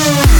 Ooh.